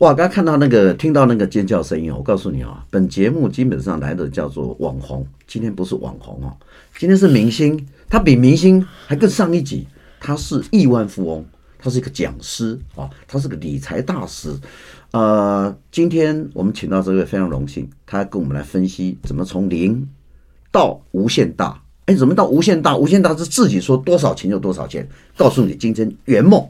哇！刚刚看到那个，听到那个尖叫声音，我告诉你啊，本节目基本上来的叫做网红，今天不是网红哦，今天是明星，他比明星还更上一级，他是亿万富翁，他是一个讲师啊，他是个理财大师。呃，今天我们请到这位非常荣幸，他跟我们来分析怎么从零到无限大。哎，怎么到无限大？无限大是自己说多少钱就多少钱，告诉你今天圆梦。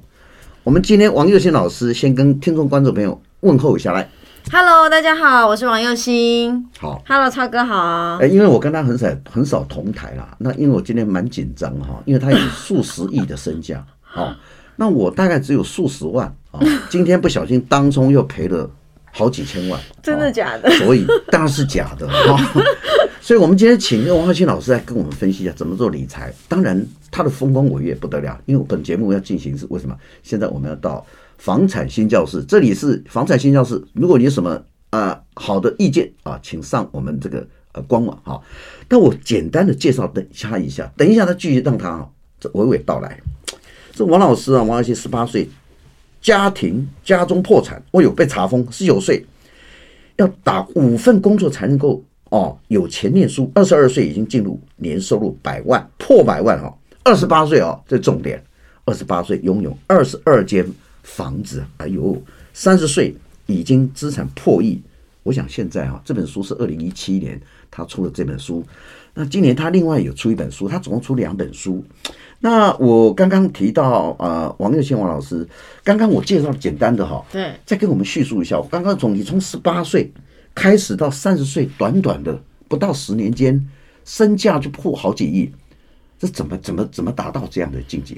我们今天王又新老师先跟听众观众朋友问候一下来，Hello，大家好，我是王又欣。好，Hello，超哥好。哎，因为我跟他很少很少同台啦，那因为我今天蛮紧张哈，因为他有数十亿的身价，好，那我大概只有数十万啊，今天不小心当中又赔了好几千万，真的假的？所以当然是假的哈。所以，我们今天请王又欣老师来跟我们分析一下怎么做理财。当然，他的丰功伟业不得了。因为本节目要进行是为什么？现在我们要到房产新教室，这里是房产新教室。如果你有什么啊、呃、好的意见啊，请上我们这个呃官网哈。那我简单的介绍等一下一下，等一下他继续让他这娓娓道来。这王老师啊，王老师十八岁，家庭家中破产，哦有被查封，十九岁要打五份工作才能够。哦，有钱念书，二十二岁已经进入年收入百万，破百万哦。二十八岁哦，这重点，二十八岁拥有二十二间房子，哎呦，三十岁已经资产破亿。我想现在啊，这本书是二零一七年他出了这本书，那今年他另外有出一本书，他总共出两本书。那我刚刚提到呃，王又欣王老师，刚刚我介绍简单的哈，对，再跟我们叙述一下，我刚刚从你从十八岁。开始到三十岁，短短的不到十年间，身价就破好几亿，这怎么怎么怎么达到这样的境界？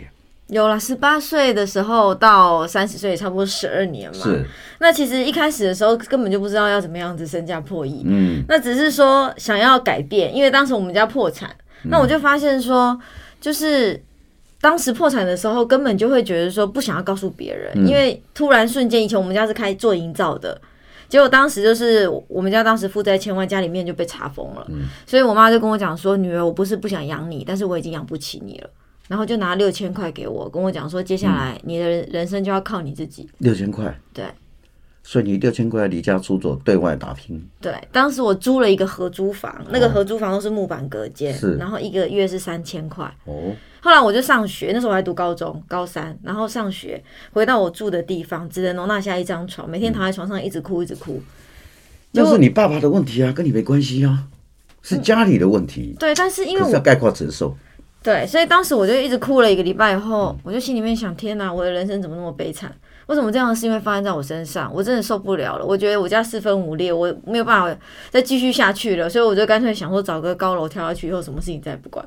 有了十八岁的时候到三十岁，差不多十二年嘛。是。那其实一开始的时候根本就不知道要怎么样子身价破亿。嗯。那只是说想要改变，因为当时我们家破产，那我就发现说，就是当时破产的时候，根本就会觉得说不想要告诉别人，因为突然瞬间，以前我们家是开做营造的。结果当时就是我们家当时负债千万，家里面就被查封了，所以我妈就跟我讲说：“女儿，我不是不想养你，但是我已经养不起你了。”然后就拿六千块给我，跟我讲说：“接下来你的人生就要靠你自己。”六千块，对。所以你六千块离家出走，对外打拼。对，当时我租了一个合租房，那个合租房都是木板隔间，是，然后一个月是三千块。哦。后来我就上学，那时候我还读高中，高三，然后上学回到我住的地方，只能容纳下一张床，每天躺在床上一直哭，一直哭。那是你爸爸的问题啊，跟你没关系啊，是家里的问题。嗯、对，但是因为我要概括承受。对，所以当时我就一直哭了一个礼拜以后，我就心里面想：天哪，我的人生怎么那么悲惨？为什么这样的事情会发生在我身上？我真的受不了了。我觉得我家四分五裂，我没有办法再继续下去了。所以我就干脆想说，找个高楼跳下去，以后什么事情再也不管。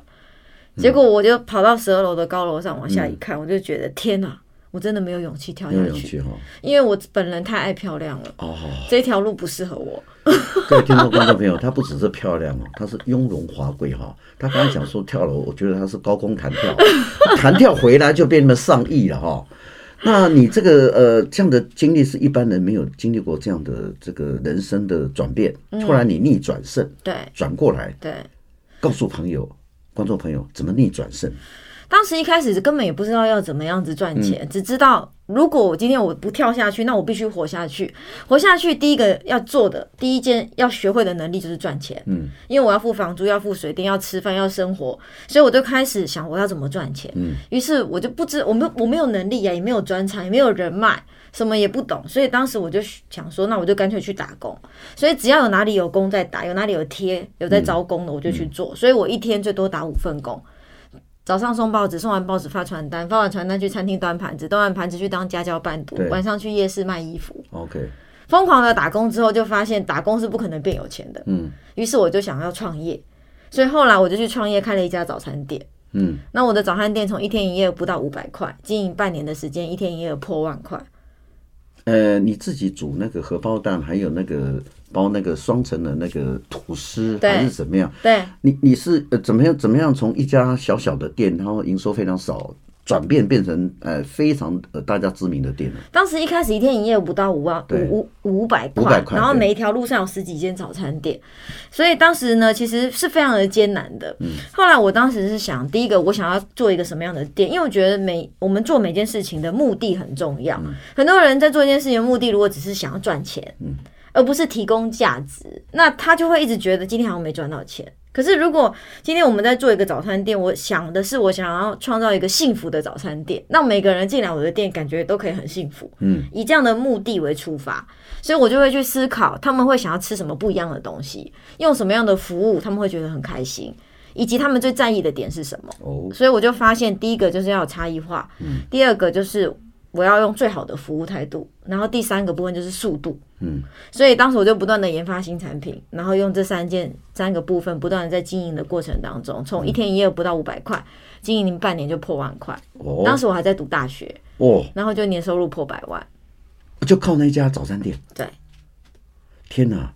结果我就跑到十二楼的高楼上往下一看，我就觉得天哪，我真的没有勇气跳下去，因为我本人太爱漂亮了。哦，这条路不适合我。各位听众观众朋友，她不只是漂亮哦，她是雍容华贵哈。她刚才想说跳楼，我觉得她是高空弹跳，弹跳回来就变那么上亿了哈。那你这个呃这样的经历是一般人没有经历过这样的这个人生的转变，突然你逆转胜，对，转过来，对，告诉朋友。观众朋友，怎么逆转胜？当时一开始根本也不知道要怎么样子赚钱，嗯、只知道如果我今天我不跳下去，那我必须活下去。活下去，第一个要做的第一件要学会的能力就是赚钱。嗯，因为我要付房租，要付水电，要吃饭，要生活，所以我就开始想我要怎么赚钱。嗯，于是我就不知我没我没有能力呀、啊，也没有专长，也没有人脉，什么也不懂，所以当时我就想说，那我就干脆去打工。所以只要有哪里有工在打，有哪里有贴有在招工的，我就去做。嗯、所以我一天最多打五份工。早上送报纸，送完报纸发传单，发完传单去餐厅端盘子，端完盘子去当家教伴读，晚上去夜市卖衣服。OK，疯狂的打工之后，就发现打工是不可能变有钱的。嗯，于是我就想要创业，所以后来我就去创业，开了一家早餐店。嗯，那我的早餐店从一天营业额不到五百块，经营半年的时间，一天营业额破万块。呃，你自己煮那个荷包蛋，还有那个包那个双层的那个吐司，还是怎么样？对，你你是呃怎么样怎么样从一家小小的店，然后营收非常少，转变变成呃非常呃大家知名的店了。当时一开始一天营业不到五万五五五百块，然后每一条路上有十几间早餐店，所以当时呢其实是非常的艰难的。嗯，后来我当时是想，第一个我想要做一个什么样的店，因为我觉得每我们做每件事情的目的很重要。嗯，很多人在做一件事情的目的，如果只是想要赚钱，嗯，而不是提供价值，那他就会一直觉得今天好像没赚到钱。可是，如果今天我们在做一个早餐店，我想的是我想要创造一个幸福的早餐店，让每个人进来我的店感觉都可以很幸福。嗯，以这样的目的为出发，所以我就会去思考他们会想要吃什么不一样的东西，用什么样的服务他们会觉得很开心，以及他们最在意的点是什么。哦，所以我就发现，第一个就是要有差异化，嗯，第二个就是。我要用最好的服务态度，然后第三个部分就是速度。嗯，所以当时我就不断的研发新产品，然后用这三件三个部分不断的在经营的过程当中，从一天营业不到五百块，经营半年就破万块。哦，当时我还在读大学。哦，然后就年收入破百万，就靠那家早餐店。对，天哪！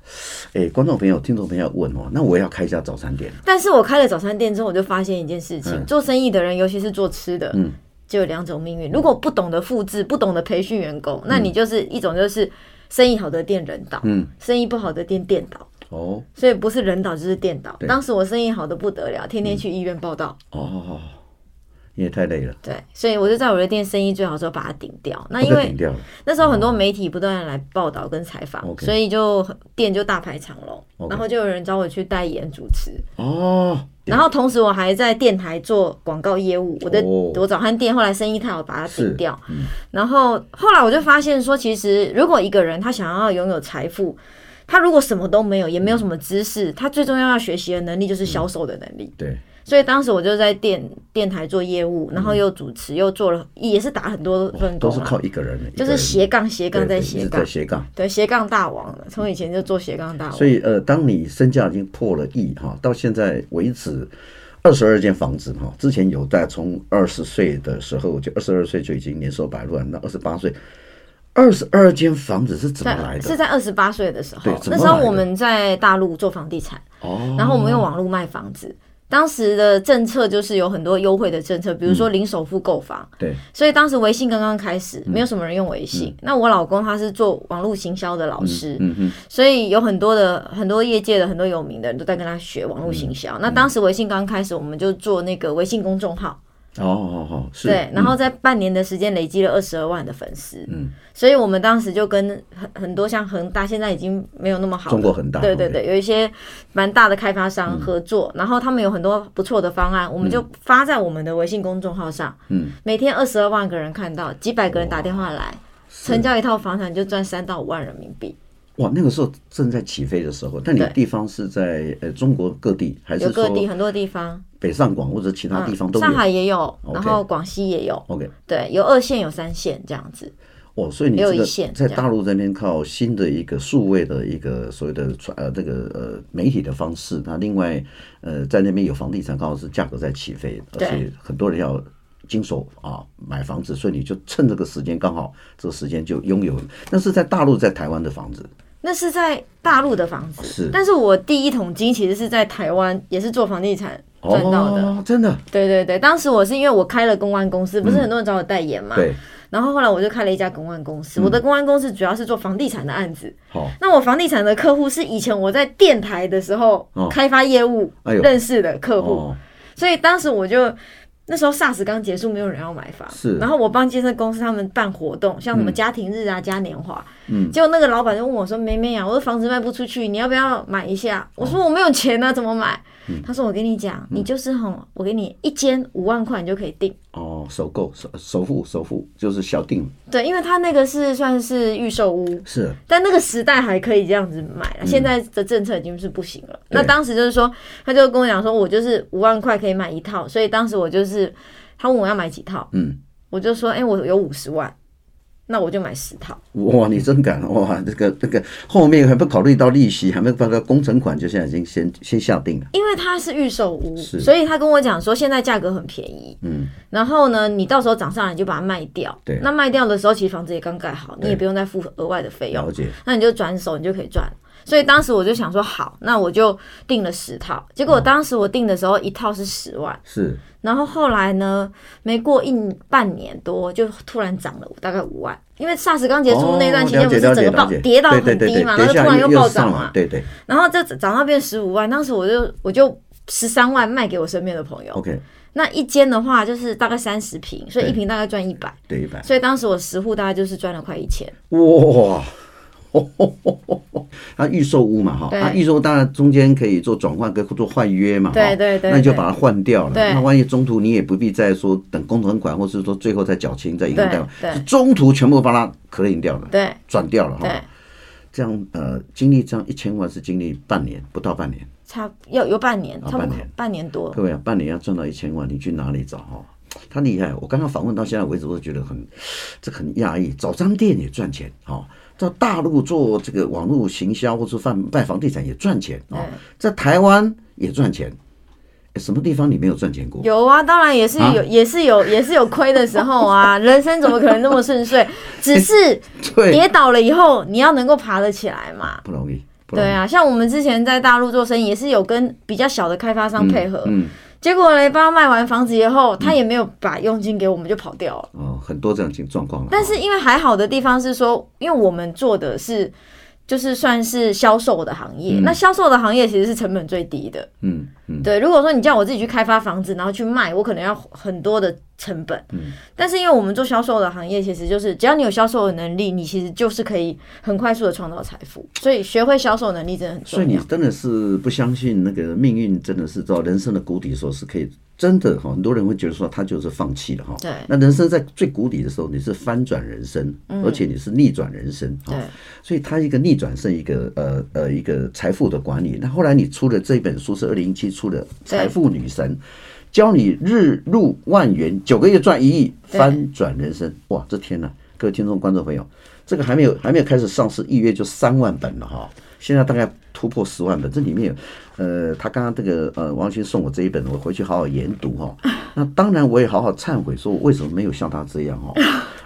哎，观众朋友、听众朋友问哦，那我也要开一家早餐店。但是我开了早餐店之后，我就发现一件事情：嗯、做生意的人，尤其是做吃的，嗯。就有两种命运。如果不懂得复制，不懂得培训员工，那你就是一种就是生意好的店人倒，嗯，生意不好的店店倒。哦，所以不是人倒就是店倒。当时我生意好的不得了，天天去医院报道。哦。也太累了，对，所以我就在我的店生意最好的时候把它顶掉。那因为那时候很多媒体不断来报道跟采访，所以就店就大排长龙，然后就有人找我去代言主持。哦，然后同时我还在电台做广告业务。我的我早餐店后来生意太好，把它顶掉。然后后来我就发现说，其实如果一个人他想要拥有财富，他如果什么都没有，也没有什么知识，他最重要要学习的能力就是销售的能力。对。所以当时我就在电电台做业务，然后又主持，又做了，也是打很多份工，都是靠一个人，就是斜杠斜杠在斜杠。斜杠，对斜杠大王，从以前就做斜杠大王。所以呃，当你身价已经破了亿哈，到现在为止二十二间房子哈，之前有在从二十岁的时候就二十二岁就已经年收百万，那二十八岁二十二间房子是怎么来的？是在二十八岁的时候，那时候我们在大陆做房地产，哦，然后我们用网络卖房子。当时的政策就是有很多优惠的政策，比如说零首付购房。对，所以当时微信刚刚开始，没有什么人用微信。那我老公他是做网络行销的老师，所以有很多的很多业界的很多有名的人都在跟他学网络行销。那当时微信刚开始，我们就做那个微信公众号。哦哦哦，是。对，然后在半年的时间累积了二十二万的粉丝。嗯，所以我们当时就跟很很多像恒大，现在已经没有那么好。中国恒大。对对对，有一些蛮大的开发商合作，然后他们有很多不错的方案，我们就发在我们的微信公众号上。嗯。每天二十二万个人看到，几百个人打电话来，成交一套房产就赚三到五万人民币。哇，那个时候正在起飞的时候，但你的地方是在呃中国各地还是有各地很多地方？北上广或者其他地方都有，上海也有，然后广西也有。OK，对，有二线有三线这样子。哦，所以你这个在大陆这边靠新的一个数位的一个所谓的传呃这个呃媒体的方式，那另外呃在那边有房地产刚好是价格在起飞，而且很多人要经手啊买房子，所以你就趁这个时间刚好这个时间就拥有。但是在大陆在台湾的房子。那是在大陆的房子，是，但是我第一桶金其实是在台湾，也是做房地产赚到的。哦，真的。对对对，当时我是因为我开了公关公司，不是很多人找我代言嘛，对。然后后来我就开了一家公关公司，我的公关公司主要是做房地产的案子。好，那我房地产的客户是以前我在电台的时候开发业务认识的客户，所以当时我就。那时候 SARS 刚结束，没有人要买房。是，然后我帮建设公司他们办活动，像什么家庭日啊、嘉年华。嗯，结果那个老板就问我说：“妹妹啊，我的房子卖不出去，你要不要买一下？”我说：“我没有钱啊，怎么买？”他说：“我跟你讲，你就是吼，我给你一间五万块，你就可以定。”哦，首购首首付首付就是小定。对，因为他那个是算是预售屋，是，但那个时代还可以这样子买，现在的政策已经是不行了。那当时就是说，他就跟我讲说，我就是五万块可以买一套，所以当时我就是他问我要买几套，嗯，我就说，哎，我有五十万。那我就买十套。哇，你真敢哇！这个这个后面还不考虑到利息，还没办个工程款，就现在已经先先下定了。因为它是预售屋，所以他跟我讲说现在价格很便宜。嗯。然后呢，你到时候涨上来你就把它卖掉。对。那卖掉的时候，其实房子也刚盖好，你也不用再付额外的费用。了解。那你就转手，你就可以赚。所以当时我就想说，好，那我就订了十套。结果当时我订的时候，一套是十万，是。然后后来呢，没过一半年多，就突然涨了大概五万，因为 SARS 刚结束那段期间，不是整个暴跌到很低嘛，然后突然又暴涨嘛，对对。然后这涨到变十五万，当时我就我就十三万卖给我身边的朋友。OK。那一间的话就是大概三十平，所以一平大概赚一百，对一百。所以当时我十户大概就是赚了快一千。哇！哦哦哦哦哦，它预售屋嘛哈，它预售当然中间可以做转换跟做换约嘛，对对对，那你就把它换掉了。那万一中途你也不必再说等工程款，或是说最后再缴清再银行贷款，是中途全部把它 clean 掉了，对，转掉了哈。这样呃，经历这样一千万是经历半年不到半年，差要有半年，差不多半年多。各位啊，半年要赚到一千万，你去哪里找哈？他厉害，我刚刚访问到现在为止，我都觉得很这很讶异，找张店也赚钱哈。在大陆做这个网络行销，或是贩卖房地产也赚钱啊，在台湾也赚钱，什么地方你没有赚钱过？有啊，当然也是有，也是有，也是有亏的时候啊。人生怎么可能那么顺遂？只是跌倒了以后，你要能够爬得起来嘛，不容易。对啊，像我们之前在大陆做生意，也是有跟比较小的开发商配合。结果呢，帮他卖完房子以后，他也没有把佣金给我们，就跑掉了。哦，很多这样情状况。但是因为还好的地方是说，因为我们做的是。就是算是销售的行业，嗯、那销售的行业其实是成本最低的。嗯嗯，对。如果说你叫我自己去开发房子，然后去卖，我可能要很多的成本。嗯。但是因为我们做销售的行业，其实就是只要你有销售的能力，你其实就是可以很快速的创造财富。所以学会销售能力真的很重要。所以你真的是不相信那个命运真的是到人生的谷底的时候是可以。真的哈，很多人会觉得说他就是放弃了哈。对。那人生在最谷底的时候，你是翻转人生，而且你是逆转人生。对。所以他一个逆转是一个呃呃一个财富的管理。那后来你出的这本书是二零一七出的《财富女神》，教你日入万元，九个月赚一亿，翻转人生。哇，这天呐，各位听众观众朋友，这个还没有还没有开始上市，一月就三万本了哈。现在大概突破十万本，这里面有，呃，他刚刚这个呃，王心送我这一本，我回去好好研读哈。那当然我也好好忏悔，说我为什么没有像他这样哈？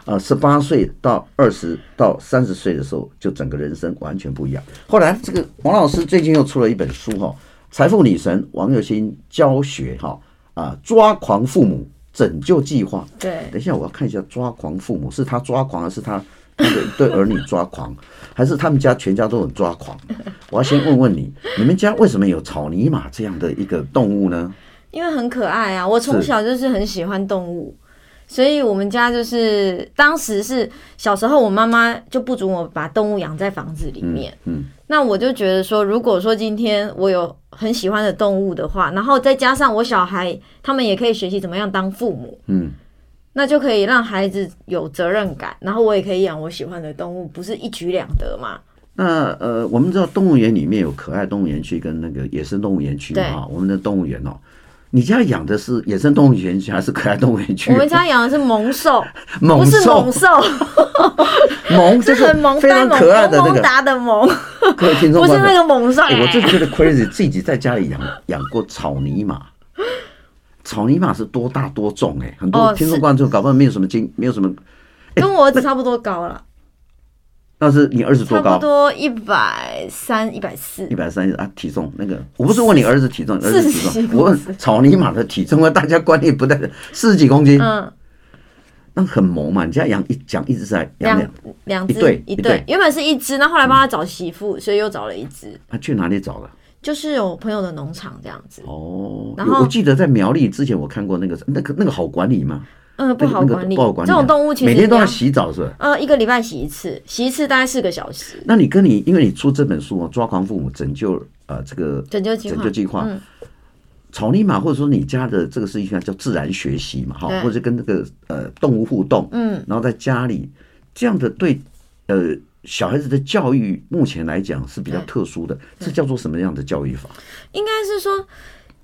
啊，十八岁到二十到三十岁的时候，就整个人生完全不一样。后来这个王老师最近又出了一本书哈，《财富女神王又新教学》哈啊，抓狂父母拯救计划。对，等一下我要看一下抓狂父母是他抓狂还是他？那个对儿女抓狂，还是他们家全家都很抓狂？我要先问问你，你们家为什么有草泥马这样的一个动物呢？因为很可爱啊！我从小就是很喜欢动物，所以我们家就是当时是小时候，我妈妈就不准我把动物养在房子里面。嗯，嗯，那我就觉得说，如果说今天我有很喜欢的动物的话，然后再加上我小孩，他们也可以学习怎么样当父母。嗯。那就可以让孩子有责任感，然后我也可以养我喜欢的动物，不是一举两得嘛？那呃，我们知道动物园里面有可爱动物园区跟那个野生动物园区啊。我们的动物园哦，你家养的是野生动物园区还是可爱动物园区？我们家养的是猛兽，猛不是猛兽，萌就 是很萌，非常可爱的那个达的萌。各位听众，不是那个猛兽。我就觉得 crazy，自己在家里养养过草泥马。草泥马是多大多重哎、欸，很多听众观众搞不好没有什么经，没有什么，跟我儿子差不多高了。那是你儿子多高？差不多一百三、一百四。一百三啊，体重那个，我不是问你儿子体重，儿子体重，我问草泥马的体重啊，大家观念不太四十几公斤，嗯，那很萌嘛。你家养一讲一直在养两两只一对，原本是一只，那后来帮他找媳妇，所以又找了一只。他去哪里找的？就是有朋友的农场这样子哦，然后我记得在苗栗之前我看过那个那个那个好管理吗？嗯，不好管理，不好管理。这种动物其实每天都要洗澡是吧？呃，一个礼拜洗一次，洗一次大概四个小时。那你跟你因为你出这本书哦，抓狂父母拯救呃这个拯救计划，拯救计划，草泥马或者说你家的这个是一个叫自然学习嘛哈，或者跟那个呃动物互动，嗯，然后在家里这样的对呃。小孩子的教育目前来讲是比较特殊的，这叫做什么样的教育法？应该是说，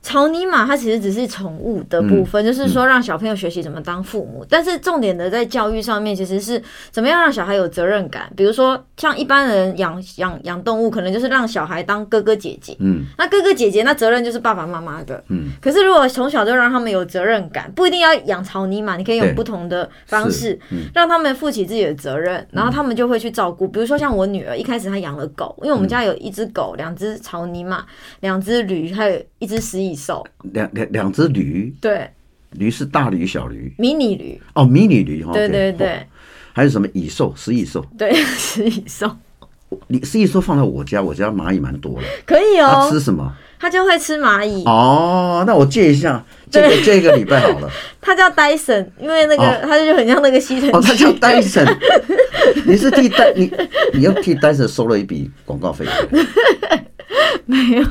草泥马它其实只是宠物的部分，嗯、就是说让小朋友学习怎么当父母。嗯、但是重点的在教育上面，其实是怎么样让小孩有责任感。比如说，像一般人养养养动物，可能就是让小孩当哥哥姐姐。嗯，那哥哥姐姐那责任就是爸爸妈妈的。嗯，可是如果从小就让他们有责任感，不一定要养草泥马，你可以用不同的方式、嗯、让他们负起自己的责任，然后他们就会去照顾。比如说像我女儿，一开始她养了狗，因为我们家有一只狗、两只草泥马、两只驴，还有一只食蚁兽。两两两只驴，对，驴是大驴小驴，迷你驴哦，迷你驴哈，对对对，还有什么蚁兽、食蚁兽，对，食蚁兽，你食蚁兽放在我家，我家蚂蚁蛮多的，可以哦。它吃什么？它就会吃蚂蚁哦。那我借一下，借个借一个礼拜好了。它叫戴森，因为那个它就很像那个吸尘器。哦，它叫戴森。你是替戴你你又替戴森收了一笔广告费。没有，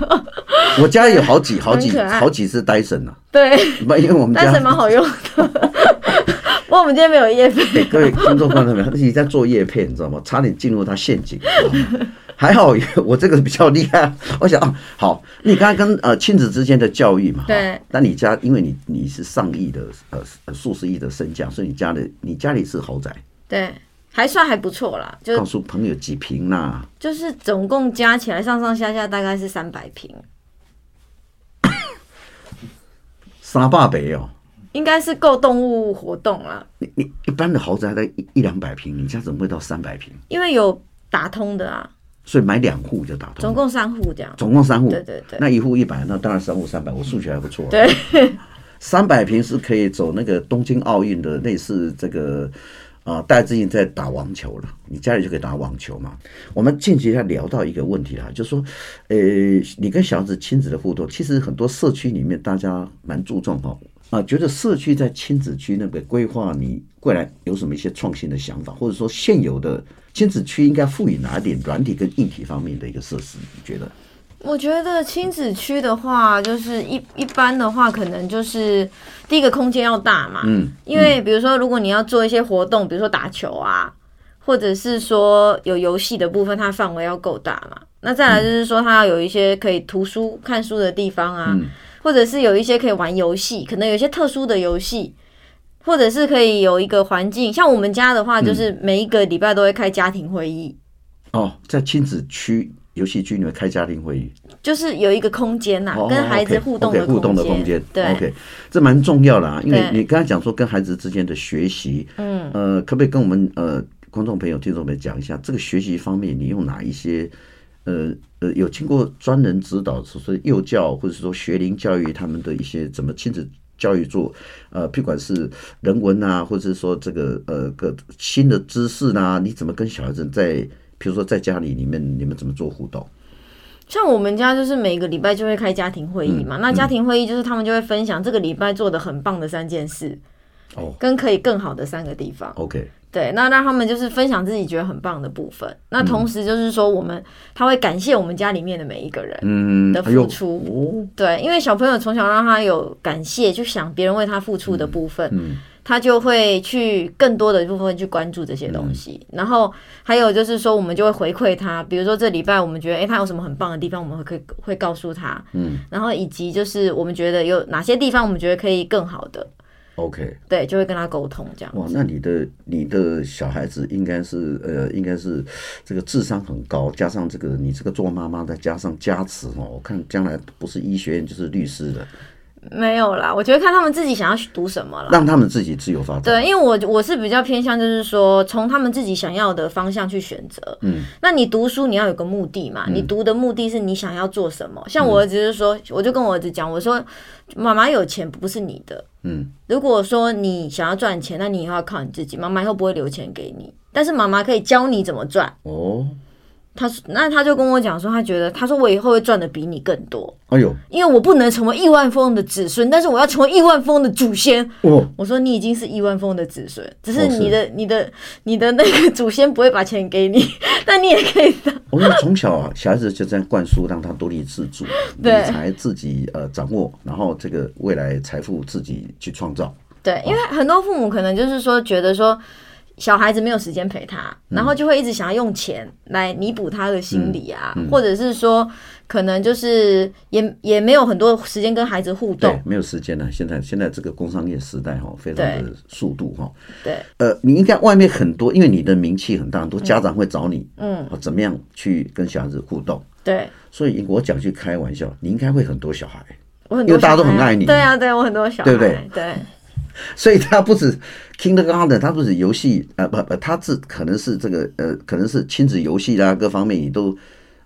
我家有好几好几好几只戴森呢。对，因为我们戴森蛮好用的。不过我们今天没有叶配。各位听众观众们，他自己在做叶配，你知道吗？差点进入他陷阱。还好我这个比较厉害。我想啊，好，你刚刚跟呃亲子之间的教育嘛，对。但你家因为你你是上亿的呃数十亿的身价，所以你家里你家里是豪宅。对。还算还不错啦，就告诉朋友几平啦？就是总共加起来上上下下大概是三百平，三百北哦，应该是够动物活动了。你你一般的豪宅在一一两百平，你家怎么会到三百平？因为有打通的啊，所以买两户就打通，总共三户这样，总共三户，对对对，那一户一百，那当然三户三百，我数学还不错。对，三百平是可以走那个东京奥运的类似这个。啊，戴资颖在打网球了，你家里就可以打网球嘛。我们近期在聊到一个问题啦，就是说，呃，你跟小孩子亲子的互动，其实很多社区里面大家蛮注重哈啊，觉得社区在亲子区那个规划，你未来有什么一些创新的想法，或者说现有的亲子区应该赋予哪点软体跟硬体方面的一个设施？你觉得？我觉得亲子区的话，就是一一般的话，可能就是第一个空间要大嘛。嗯。因为比如说，如果你要做一些活动，比如说打球啊，或者是说有游戏的部分，它范围要够大嘛。那再来就是说，它要有一些可以图书看书的地方啊，或者是有一些可以玩游戏，可能有一些特殊的游戏，或者是可以有一个环境。像我们家的话，就是每一个礼拜都会开家庭会议。哦，在亲子区。游戏区里面开家庭会议，就是有一个空间呐、啊，跟孩子互动的互动的空间。对，OK，这蛮重要的啊，因为你刚才讲说跟孩子之间的学习，嗯，呃，可不可以跟我们呃观众朋友、听众们讲一下，这个学习方面你用哪一些呃呃有经过专人指导，说幼教或者说学龄教育他们的一些怎么亲子教育做，呃，不管是人文啊，或者是说这个呃个新的知识啊，你怎么跟小孩子在？比如说在家里里面，你们怎么做互动？像我们家就是每个礼拜就会开家庭会议嘛。嗯、那家庭会议就是他们就会分享这个礼拜做的很棒的三件事，哦，跟可以更好的三个地方。OK，对，那让他们就是分享自己觉得很棒的部分。那同时就是说，我们他会感谢我们家里面的每一个人嗯的付出。嗯哎、对，因为小朋友从小让他有感谢，就想别人为他付出的部分。嗯。嗯他就会去更多的部分去关注这些东西，然后还有就是说，我们就会回馈他，比如说这礼拜我们觉得，诶，他有什么很棒的地方，我们会可以会告诉他，嗯，然后以及就是我们觉得有哪些地方我们觉得可以更好的，OK，对，就会跟他沟通这样。哇，那你的你的小孩子应该是呃，应该是这个智商很高，加上这个你这个做妈妈的加上加持哦，我看将来不是医学院就是律师的。没有啦，我觉得看他们自己想要读什么了，让他们自己自由发展。对，因为我我是比较偏向，就是说从他们自己想要的方向去选择。嗯，那你读书你要有个目的嘛，嗯、你读的目的是你想要做什么？像我儿子就是说，嗯、我就跟我儿子讲，我说妈妈有钱不是你的。嗯，如果说你想要赚钱，那你以后要靠你自己，妈妈以后不会留钱给你，但是妈妈可以教你怎么赚。哦。他那他就跟我讲说，他觉得他说我以后会赚的比你更多。哎呦，因为我不能成为亿万富翁的子孙，但是我要成为亿万富翁的祖先。哦，我说你已经是亿万富翁的子孙，只是你的、哦、你的你的那个祖先不会把钱给你，但你也可以的。我们从小啊，小孩子就这样灌输，让他独立自主，理财自己呃掌握，然后这个未来财富自己去创造。对，因为很多父母可能就是说觉得说。小孩子没有时间陪他，然后就会一直想要用钱来弥补他的心理啊，嗯嗯、或者是说可能就是也也没有很多时间跟孩子互动，对，没有时间了。现在现在这个工商业时代哈，非常的速度哈。对，呃，你应该外面很多，因为你的名气很大，很多家长会找你，嗯，怎么样去跟小孩子互动？对，所以我讲句开玩笑，你应该会很多小孩，我很多小孩，因为大家都很爱你。对啊，对我很多小孩，对不对？对。所以他不止 Kindergarten，他不是游戏，呃不不，他是可能是这个呃，可能是亲子游戏啦，各方面也都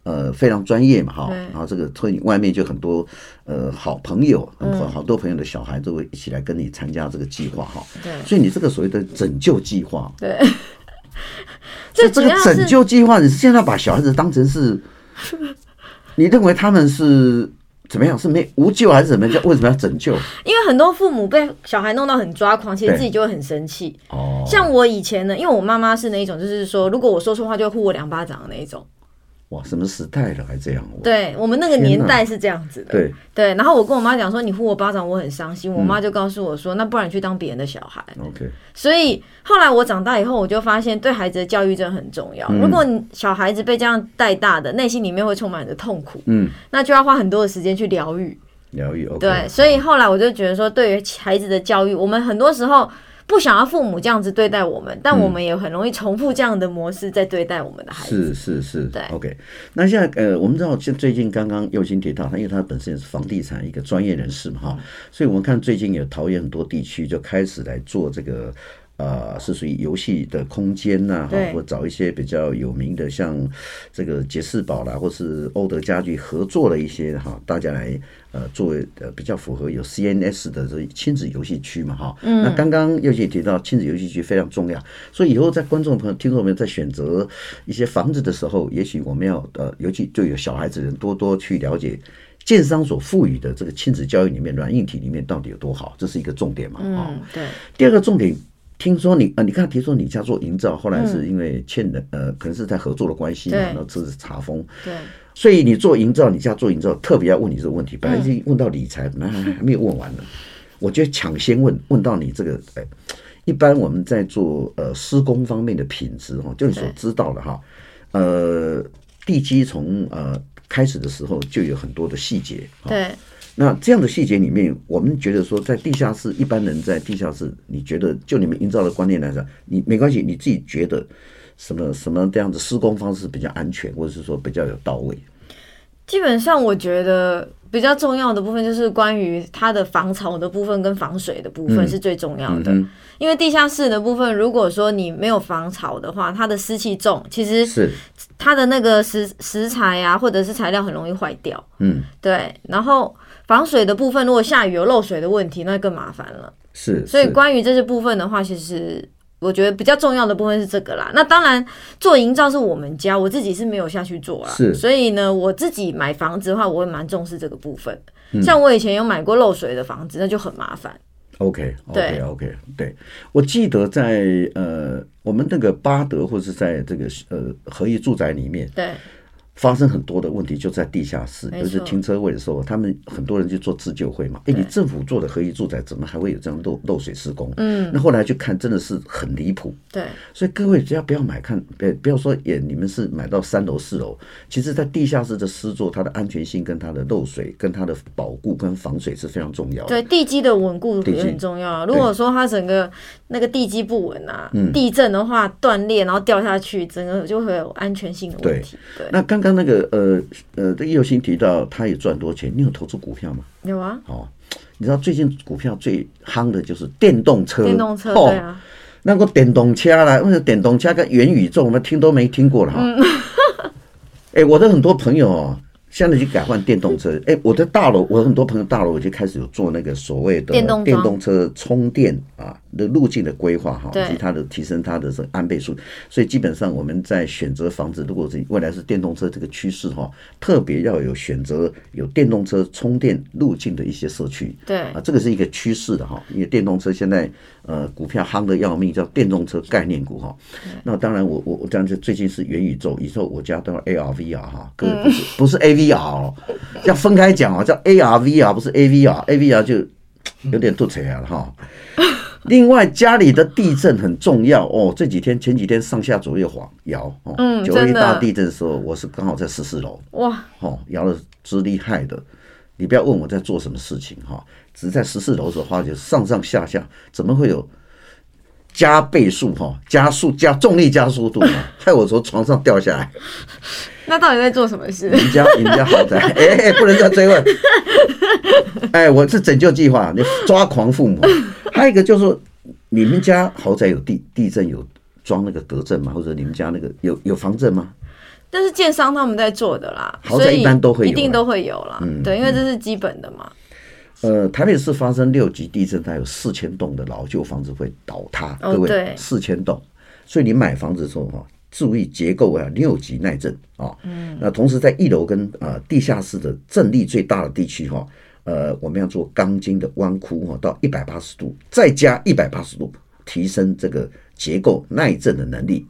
呃非常专业嘛哈。然后这个所以外面就很多呃好朋友，嗯，好多朋友的小孩都会一起来跟你参加这个计划哈。对。所以你这个所谓的拯救计划，对。这这个拯救计划，你是现在把小孩子当成是，你认为他们是？怎么样？是没无救还是怎么样？叫为什么要拯救？因为很多父母被小孩弄到很抓狂，其实自己就会很生气。哦，像我以前呢，因为我妈妈是那一种，就是说如果我说错话，就会呼我两巴掌的那一种。哇，什么时代了还这样？对，我们那个年代是这样子的。对对，然后我跟我妈讲说，你呼我巴掌，我很伤心。我妈就告诉我说，那不然你去当别人的小孩。OK。所以后来我长大以后，我就发现对孩子的教育真的很重要。如果你小孩子被这样带大的，内心里面会充满着痛苦。嗯，那就要花很多的时间去疗愈。疗愈。对，所以后来我就觉得说，对于孩子的教育，我们很多时候。不想要父母这样子对待我们，但我们也很容易重复这样的模式在对待我们的孩子。是是是，对。OK，那现在呃，我们知道，就最近刚刚又新提到他，因为他本身也是房地产一个专业人士嘛，哈，所以我们看最近有桃园很多地区就开始来做这个。呃，是属于游戏的空间呐、啊，哈，或找一些比较有名的，像这个杰士堡啦，或是欧德家具合作的一些哈，大家来呃作为呃比较符合有 CNS 的这亲子游戏区嘛，哈。嗯。那刚刚又姐提到亲子游戏区非常重要，所以以后在观众朋友、听众朋友在选择一些房子的时候，也许我们要呃，尤其就有小孩子人多多去了解建商所赋予的这个亲子教育里面软硬体里面到底有多好，这是一个重点嘛，啊、嗯。对。第二个重点。听说你啊，你刚才提出你家做营造，后来是因为欠的，呃，可能是在合作的关系嘛，然后这是查封，对，所以你做营造，你家做营造，特别要问你这个问题，本来已经问到理财，本来还还没有问完呢，我觉得抢先问问到你这个，哎，一般我们在做呃施工方面的品质哈，就你所知道的哈，呃，地基从呃开始的时候就有很多的细节，对。那这样的细节里面，我们觉得说，在地下室，一般人在地下室，你觉得就你们营造的观念来讲，你没关系，你自己觉得什么什么这样的施工方式比较安全，或者是说比较有到位？基本上，我觉得比较重要的部分就是关于它的防潮的部分跟防水的部分是最重要的。嗯、因为地下室的部分，如果说你没有防潮的话，它的湿气重，其实是它的那个食食材啊，或者是材料很容易坏掉。嗯，对，然后。防水的部分，如果下雨有漏水的问题，那更麻烦了。是，所以关于这些部分的话，其实我觉得比较重要的部分是这个啦。那当然，做营造是我们家，我自己是没有下去做啦。是，所以呢，我自己买房子的话，我会蛮重视这个部分。像我以前有买过漏水的房子，那就很麻烦。OK，OK，OK，、okay, okay, okay, 对，我记得在呃，我们那个巴德或者是在这个呃合一住宅里面，对。发生很多的问题就在地下室，就是停车位的时候，他们很多人去做自救会嘛。哎，你政府做的合一住宅怎么还会有这样漏漏水施工？嗯，那后来去看，真的是很离谱。对，所以各位只要不要买看，呃，不要说也你们是买到三楼四楼，其实在地下室的施作，它的安全性跟它的漏水跟它的保固跟防水是非常重要的。对，地基的稳固也很重要。如果说它整个那个地基不稳啊，地震的话断裂，然后掉下去，整个就会有安全性的问题。对，那刚。刚那个呃呃，这个又新提到他也赚多钱，你有投资股票吗？有啊。哦，你知道最近股票最夯的就是电动车，电动车对啊。那个电动车啦，为什么电动车跟元宇宙我们听都没听过了哈？哎、嗯欸，我的很多朋友哦。现在就改换电动车，哎、欸，我的大楼，我很多朋友大楼，我就开始有做那个所谓的电动车充电啊的路径的规划哈，以及它的提升它的这个安倍数。所以基本上我们在选择房子，如果是未来是电动车这个趋势哈，特别要有选择有电动车充电路径的一些社区。对啊，这个是一个趋势的哈，因为电动车现在呃股票夯的要命，叫电动车概念股哈。那当然我我我这样子最近是元宇宙，以后我家都要 AR VR 哈，各位不是不是 AV。VR 哦，要分开讲哦，叫 ARVR 不是 AVR，AVR 就有点突扯了哈。另外，家里的地震很重要哦。这几天前几天上下左右晃摇哦。嗯，九一大地震的时候，我是刚好在十四楼。哇，哦，摇的之厉害的。你不要问我在做什么事情哈，只是在十四楼的时候发觉上上下下怎么会有加倍速哈，加速加重力加速度嘛，害我从床上掉下来。那到底在做什么事？人家人家豪宅，哎、欸，不能再追问。哎，我是拯救计划，你抓狂父母。还有一个就是说，你们家豪宅有地地震有装那个隔震吗？或者你们家那个有有防震吗？但是建商他们在做的啦，豪宅一般都会有，一定都会有啦。嗯，对，因为这是基本的嘛。呃，台北市发生六级地震，它有四千栋的老旧房子会倒塌。各位，四千栋，所以你买房子的时候哈，注意结构啊，六级耐震啊。嗯。那同时在一楼跟呃地下室的震力最大的地区哈，呃，我们要做钢筋的弯箍哈，到一百八十度，再加一百八十度，提升这个结构耐震的能力。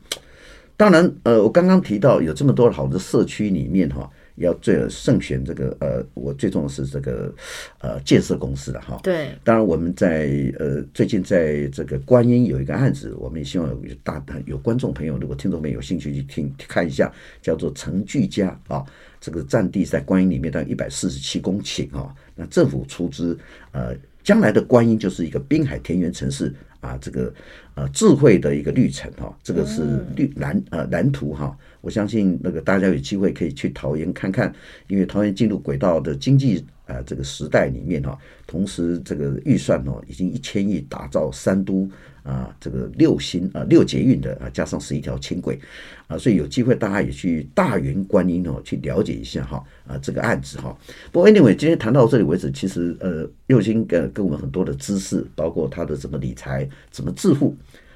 当然，呃，我刚刚提到有这么多好的社区里面哈，要最慎选这个呃，我最重要的是这个呃建设公司的哈。对。当然，我们在呃最近在这个观音有一个案子，我们也希望有大有观众朋友，如果听众朋友有兴趣去听看一下，叫做成聚家啊，这个占地在观音里面大概一百四十七公顷啊，那政府出资呃。将来的观音就是一个滨海田园城市啊，这个呃智慧的一个旅程哈，这个是绿蓝呃蓝图哈。我相信那个大家有机会可以去桃园看看，因为桃园进入轨道的经济啊这个时代里面哈，同时这个预算哦已经一千亿打造三都。啊，这个六星啊，六捷运的啊，加上十一条轻轨啊，所以有机会大家也去大云观音哦，去了解一下哈啊这个案子哈。不过 anyway，今天谈到这里为止，其实呃，六星跟跟我们很多的知识，包括他的怎么理财、怎么致富，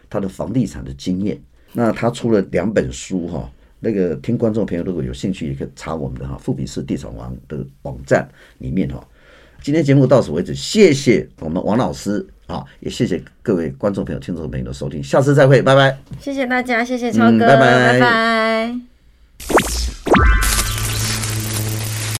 他的房地产的经验。那他出了两本书哈，那个听观众朋友如果有兴趣，也可以查我们的哈富比士地产王的网站里面哈。今天节目到此为止，谢谢我们王老师。好也谢谢各位观众朋友听众朋友的收听下次再会拜拜。谢谢大家谢谢超哥拜拜。拜拜。